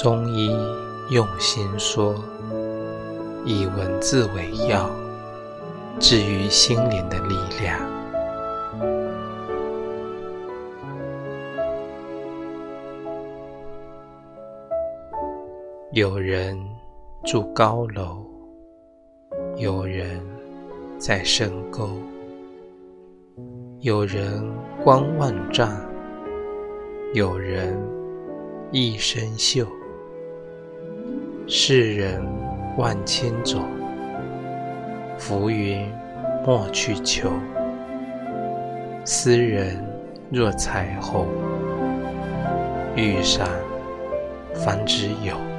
中医用心说，以文字为药，治愈心灵的力量。有人住高楼，有人在深沟，有人光万丈，有人一身锈。世人万千种，浮云莫去求。斯人若彩虹，遇上方知有。